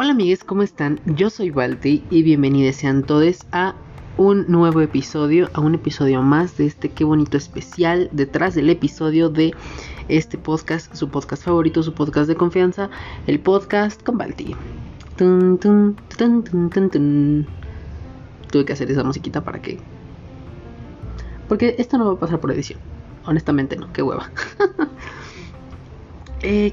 Hola amigues, ¿cómo están? Yo soy Balti y bienvenidos sean todos a un nuevo episodio, a un episodio más de este qué bonito especial detrás del episodio de este podcast, su podcast favorito, su podcast de confianza, el podcast con Balti. Tun, tun, tun. Tuve que hacer esa musiquita para que... Porque esto no va a pasar por edición. Honestamente no, qué hueva. eh,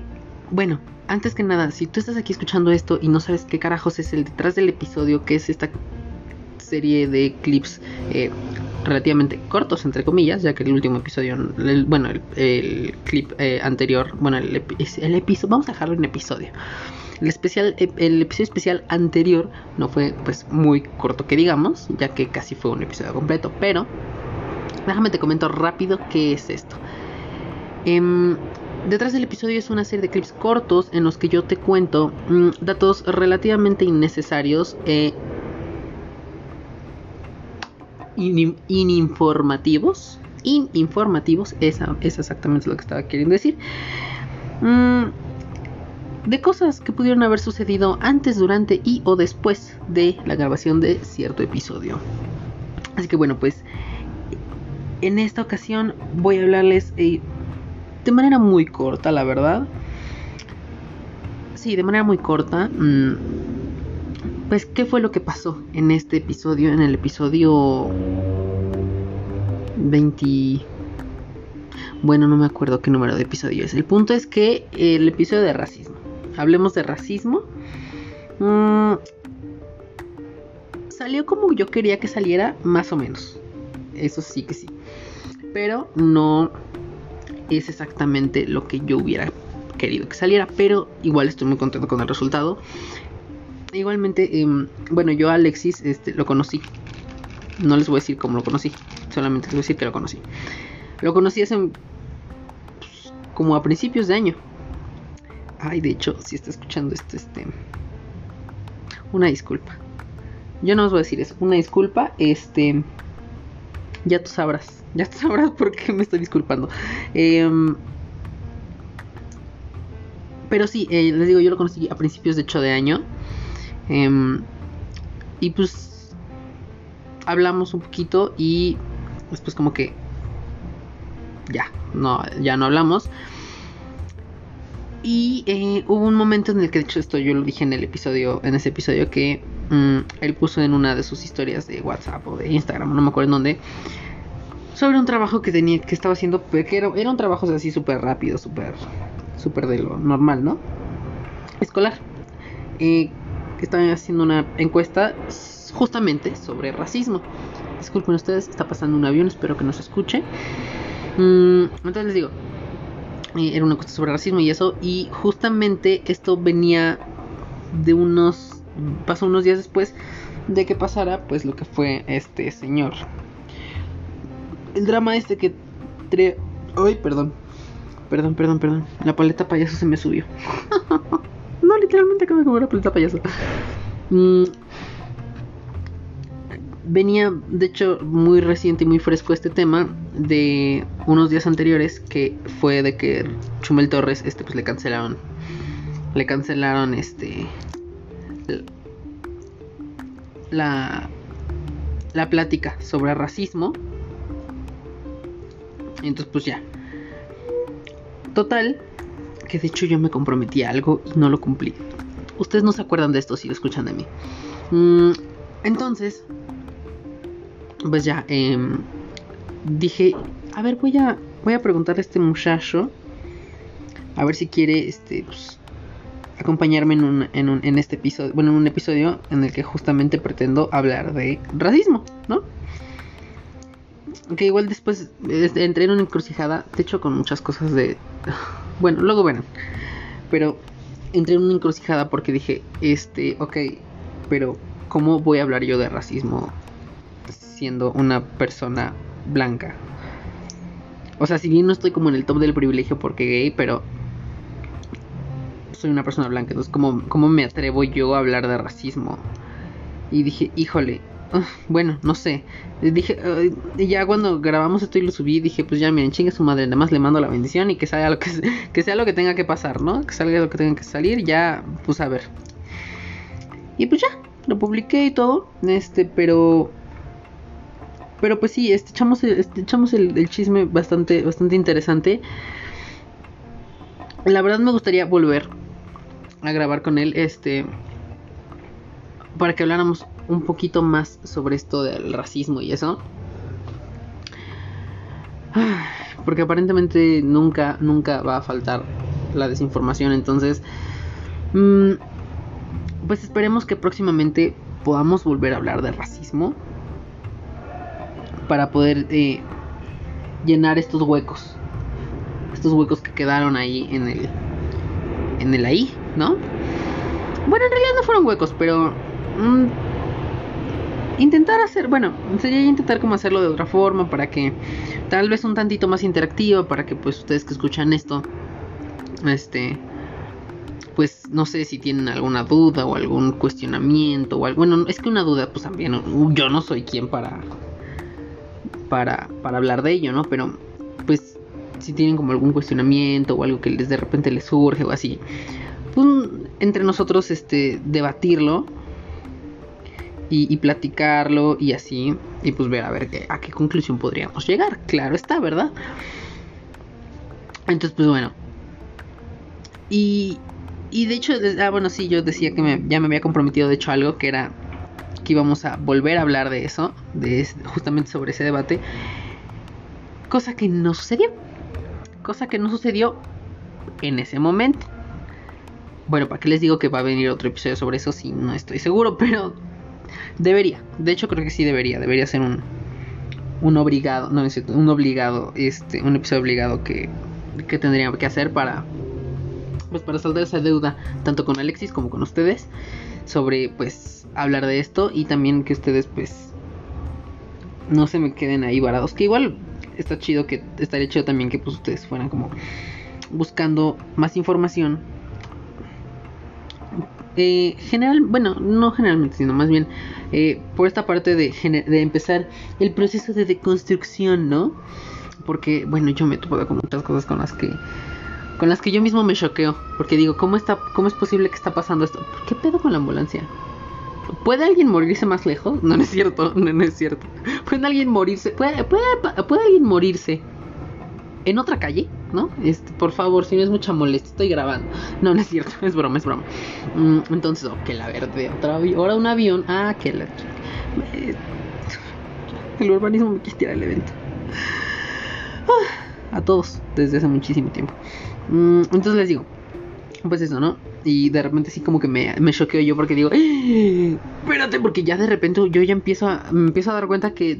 bueno, antes que nada, si tú estás aquí escuchando esto y no sabes qué carajos es el detrás del episodio, que es esta serie de clips eh, relativamente cortos, entre comillas, ya que el último episodio, bueno, el, clip eh, anterior, bueno, el, episodio, vamos a dejarlo en episodio. El, especial, ep- el episodio especial anterior no fue pues muy corto que digamos, ya que casi fue un episodio completo, pero déjame te comento rápido qué es esto. Em, detrás del episodio es una serie de clips cortos en los que yo te cuento mm, datos relativamente innecesarios e ininformativos. Ininformativos, esa es exactamente lo que estaba queriendo decir. Mm, de cosas que pudieron haber sucedido antes, durante y o después de la grabación de cierto episodio. Así que bueno, pues en esta ocasión voy a hablarles eh, de manera muy corta, la verdad. Sí, de manera muy corta. mm, pues, ¿qué fue lo que pasó en este episodio? En el episodio 20... Bueno, no me acuerdo qué número de episodio es. El punto es que el episodio de racismo. Hablemos de racismo. Mm, salió como yo quería que saliera, más o menos. Eso sí que sí. Pero no es exactamente lo que yo hubiera querido que saliera. Pero igual estoy muy contento con el resultado. Igualmente, em, bueno, yo Alexis este, lo conocí. No les voy a decir cómo lo conocí. Solamente les voy a decir que lo conocí. Lo conocí hace pues, como a principios de año. Ay, de hecho, si está escuchando esto, este. Una disculpa. Yo no os voy a decir eso. Una disculpa. Este. Ya tú sabrás. Ya tú sabrás por qué me estoy disculpando. Em, pero sí, eh, les digo, yo lo conocí a principios de hecho de año. Em, y pues hablamos un poquito y después como que ya, no, ya no hablamos. Y eh, hubo un momento en el que de hecho esto yo lo dije en el episodio, en ese episodio que mm, él puso en una de sus historias de WhatsApp o de Instagram, no me acuerdo en dónde, sobre un trabajo que tenía, que estaba haciendo, que era, era un trabajo así súper rápido, súper, súper de lo normal, ¿no? Escolar. Eh, estaban haciendo una encuesta justamente sobre racismo. Disculpen ustedes, está pasando un avión, espero que no se escuche. Mm, entonces les digo, eh, era una encuesta sobre racismo y eso, y justamente esto venía de unos, pasó unos días después de que pasara, pues lo que fue este señor. El drama este que... tre- Ay, perdón. Perdón, perdón, perdón. La paleta payaso se me subió. no, literalmente acabo de comer la paleta payaso. Mm, venía, de hecho, muy reciente y muy fresco este tema de unos días anteriores que fue de que Chumel Torres, este, pues le cancelaron, le cancelaron, este, la, la plática sobre racismo. Entonces, pues ya. Total, que de hecho yo me comprometí a algo y no lo cumplí. Ustedes no se acuerdan de esto si lo escuchan de mí. Mm, entonces, pues ya, em, dije, a ver, voy a, voy a preguntarle a este muchacho, a ver si quiere, este, pues, acompañarme en, un, en, un, en este episodio, bueno, en un episodio en el que justamente pretendo hablar de racismo, ¿no? Que igual después entré en una encrucijada, de hecho con muchas cosas de... Bueno, luego verán. Pero entré en una encrucijada porque dije, este, ok, pero ¿cómo voy a hablar yo de racismo siendo una persona blanca? O sea, si bien no estoy como en el top del privilegio porque gay, pero soy una persona blanca, entonces ¿cómo, cómo me atrevo yo a hablar de racismo? Y dije, híjole, uh, bueno, no sé. Dije, uh, ya cuando grabamos esto y lo subí, dije, pues ya miren, chingue su madre, nada más le mando la bendición y que salga lo que, que sea lo que tenga que pasar, ¿no? Que salga lo que tenga que salir, ya, pues a ver. Y pues ya, lo publiqué y todo. Este, pero. Pero pues sí, este, echamos, el, este, echamos el, chisme bastante, bastante interesante. La verdad me gustaría volver a grabar con él. Este. Para que habláramos un poquito más sobre esto del racismo y eso. Porque aparentemente nunca, nunca va a faltar la desinformación. Entonces, mm, pues esperemos que próximamente podamos volver a hablar de racismo. Para poder eh, llenar estos huecos. Estos huecos que quedaron ahí en el. En el ahí, ¿no? Bueno, en realidad no fueron huecos, pero. Mm, intentar hacer, bueno, sería intentar como hacerlo de otra forma para que tal vez un tantito más interactivo para que pues ustedes que escuchan esto este pues no sé si tienen alguna duda o algún cuestionamiento o algo, bueno, es que una duda pues también yo no soy quien para para para hablar de ello, ¿no? Pero pues si tienen como algún cuestionamiento o algo que les de repente les surge o así, entre nosotros este debatirlo y, platicarlo y así, y pues ver a ver a qué conclusión podríamos llegar. Claro está, ¿verdad? Entonces, pues bueno. Y, y de hecho, ah, bueno, sí, yo decía que ya me había comprometido, de hecho, algo que era que íbamos a volver a hablar de eso, de justamente sobre ese debate. Cosa que no sucedió. Cosa que no sucedió en ese momento. Bueno, ¿para qué les digo que va a venir otro episodio sobre eso si no estoy seguro? Pero Debería, de hecho creo que sí debería, debería ser un, un obligado, no es un obligado, este, un episodio obligado que, que tendría que hacer para, pues para saldar esa deuda, tanto con Alexis como con ustedes, sobre pues hablar de esto y también que ustedes pues no se me queden ahí varados, que igual está chido que estaría chido también que pues ustedes fueran como buscando más información eh, general, bueno, no generalmente, sino más bien eh, por esta parte de, de, empezar el proceso de deconstrucción, ¿no? Porque, bueno, yo me topo con muchas cosas con las que con las que yo mismo me choqueo, porque digo, ¿cómo está cómo es posible que está pasando esto? ¿Qué pedo con la ambulancia? ¿Puede alguien morirse más lejos? No, no es cierto, no, no es cierto. ¿Puede alguien morirse? ¿Puede, puede, puede alguien morirse en otra calle? ¿No? Este, por favor, si no es mucha molestia, estoy grabando. No, no es cierto, es broma, es broma. Mm, entonces, oh, que la verde, ahora un avión. Ah, que la. el urbanismo me quisiera el evento. Ah, a todos, desde hace muchísimo tiempo. Mm, entonces les digo, pues eso, ¿no? Y de repente sí como que me, me choqueo yo porque digo, ¡Eh! espérate, porque ya de repente yo ya empiezo a, me empiezo a dar cuenta que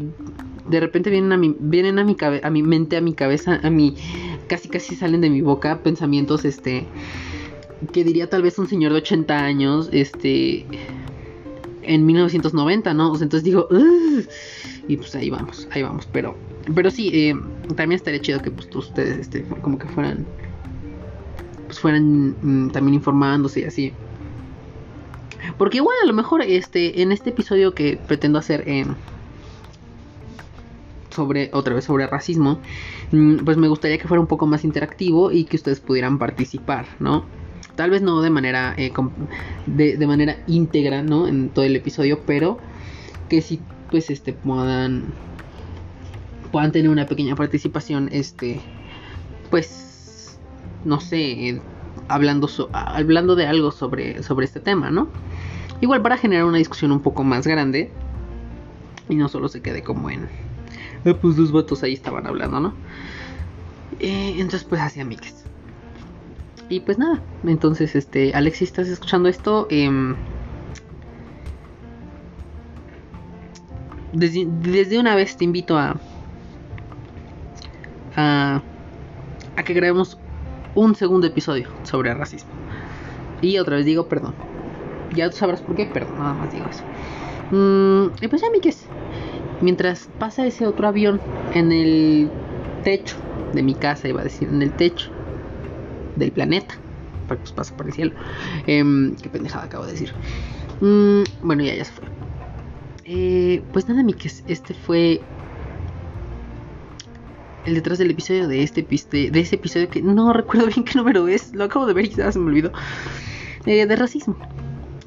de repente vienen a mi, vienen a mi, a mi mente, a mi cabeza, a mi, casi casi salen de mi boca pensamientos, este, que diría tal vez un señor de 80 años, este, en 1990, ¿no? O sea, entonces digo, y pues ahí vamos, ahí vamos, pero, pero sí, eh, también estaría chido que pues ustedes, este, como que fueran, pues fueran mm, también informándose y así. Porque igual a lo mejor este en este episodio que pretendo hacer eh, sobre otra vez sobre racismo, mm, pues me gustaría que fuera un poco más interactivo y que ustedes pudieran participar, ¿no? Tal vez no de manera eh, de, manera íntegra, ¿no? En todo el episodio, pero que sí pues este puedan puedan tener una pequeña participación este pues no sé hablando hablando de algo sobre sobre este tema no igual para generar una discusión un poco más grande y no solo se quede como en eh, pues dos vatos ahí estaban hablando, ¿no? Eh, entonces, pues así amigues. Y pues nada, entonces, este, Alexis, ¿estás escuchando esto? Em, desde, una vez te invito a, a, que grabemos un segundo episodio sobre racismo. Y otra vez digo perdón. Ya tú sabrás por qué, perdón, nada más digo eso. Mm, y pues ya, amigues mientras pasa ese otro avión en el techo de mi casa, iba a decir, en el techo del planeta, porque pues pasa por el cielo. Em, qué pendejada acabo de decir. Mm, bueno, ya, ya se fue. Eh, pues nada, mi que este fue el detrás del episodio de este de ese episodio que no recuerdo bien qué número es, lo acabo de ver y ya se me olvidó. Eh, de racismo.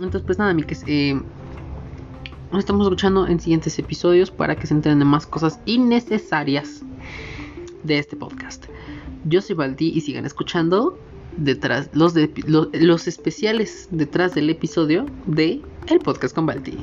Entonces, pues nada, eh, nos estamos escuchando en siguientes episodios para que se enteren más cosas innecesarias de este podcast. Yo soy Baldi y sigan escuchando detrás los, los, los especiales detrás del episodio de El Podcast con Baldi.